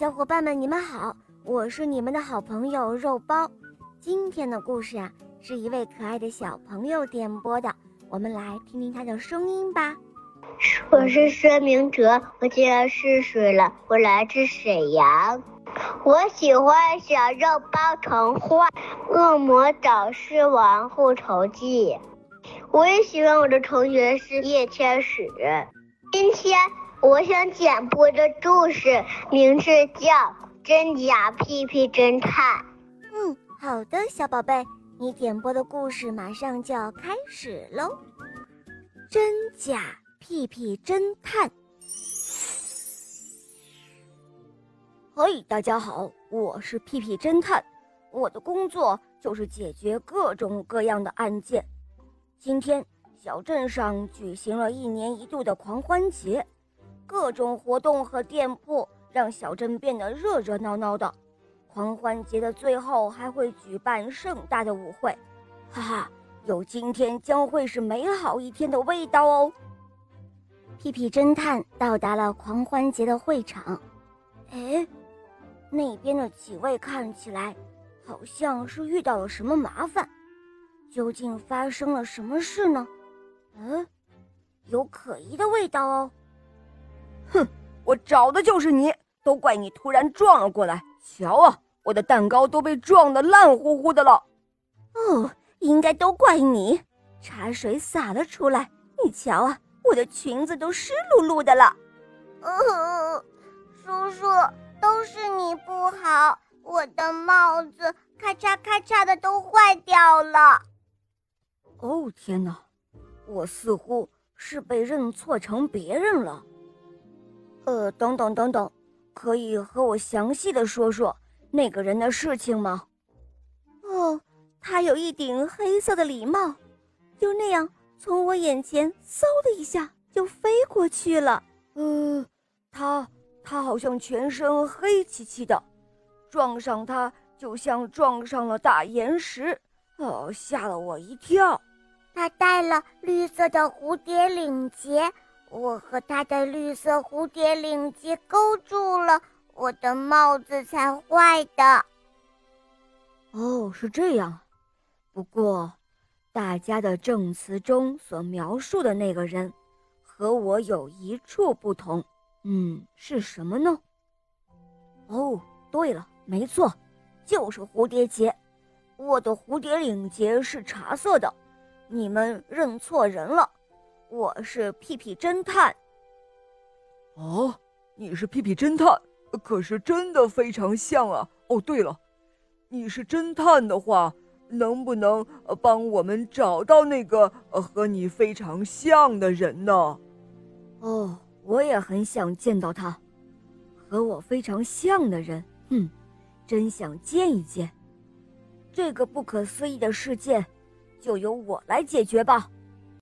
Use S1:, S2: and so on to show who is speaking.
S1: 小伙伴们，你们好，我是你们的好朋友肉包。今天的故事啊，是一位可爱的小朋友点播的，我们来听听他的声音吧。
S2: 我是孙明哲，我今年四岁了，我来自沈阳。我喜欢小肉包童话《恶魔导师王复仇记》。我也喜欢我的同学是叶天使。今天。我想点播的故事名字叫《真假屁屁侦探》。
S1: 嗯，好的，小宝贝，你点播的故事马上就要开始喽。真假屁屁侦探。嘿，大家好，我是屁屁侦探，我的工作就是解决各种各样的案件。今天小镇上举行了一年一度的狂欢节。各种活动和店铺让小镇变得热热闹闹的。狂欢节的最后还会举办盛大的舞会，哈哈，有今天将会是美好一天的味道哦。屁屁侦探到达了狂欢节的会场，哎，那边的几位看起来好像是遇到了什么麻烦，究竟发生了什么事呢？嗯，有可疑的味道哦。
S3: 哼，我找的就是你，都怪你突然撞了过来。瞧啊，我的蛋糕都被撞得烂乎乎的了。
S1: 哦，应该都怪你，茶水洒了出来。你瞧啊，我的裙子都湿漉漉的了。
S4: 嗯，叔叔，都是你不好，我的帽子咔嚓咔嚓的都坏掉了。
S3: 哦天哪，我似乎是被认错成别人了。呃，等等等等，可以和我详细的说说那个人的事情吗？
S1: 哦，他有一顶黑色的礼帽，就那样从我眼前嗖的一下就飞过去了。
S3: 呃，他他好像全身黑漆漆的，撞上他就像撞上了大岩石，哦，吓了我一跳。
S4: 他戴了绿色的蝴蝶领结。我和他的绿色蝴蝶领结勾住了，我的帽子才坏的。
S3: 哦，是这样。不过，大家的证词中所描述的那个人，和我有一处不同。嗯，是什么呢？哦，对了，没错，就是蝴蝶结。我的蝴蝶领结是茶色的，你们认错人了。我是屁屁侦探。
S5: 哦，你是屁屁侦探，可是真的非常像啊！哦，对了，你是侦探的话，能不能帮我们找到那个和你非常像的人呢？
S3: 哦，我也很想见到他，和我非常像的人。哼，真想见一见。这个不可思议的事件，就由我来解决吧。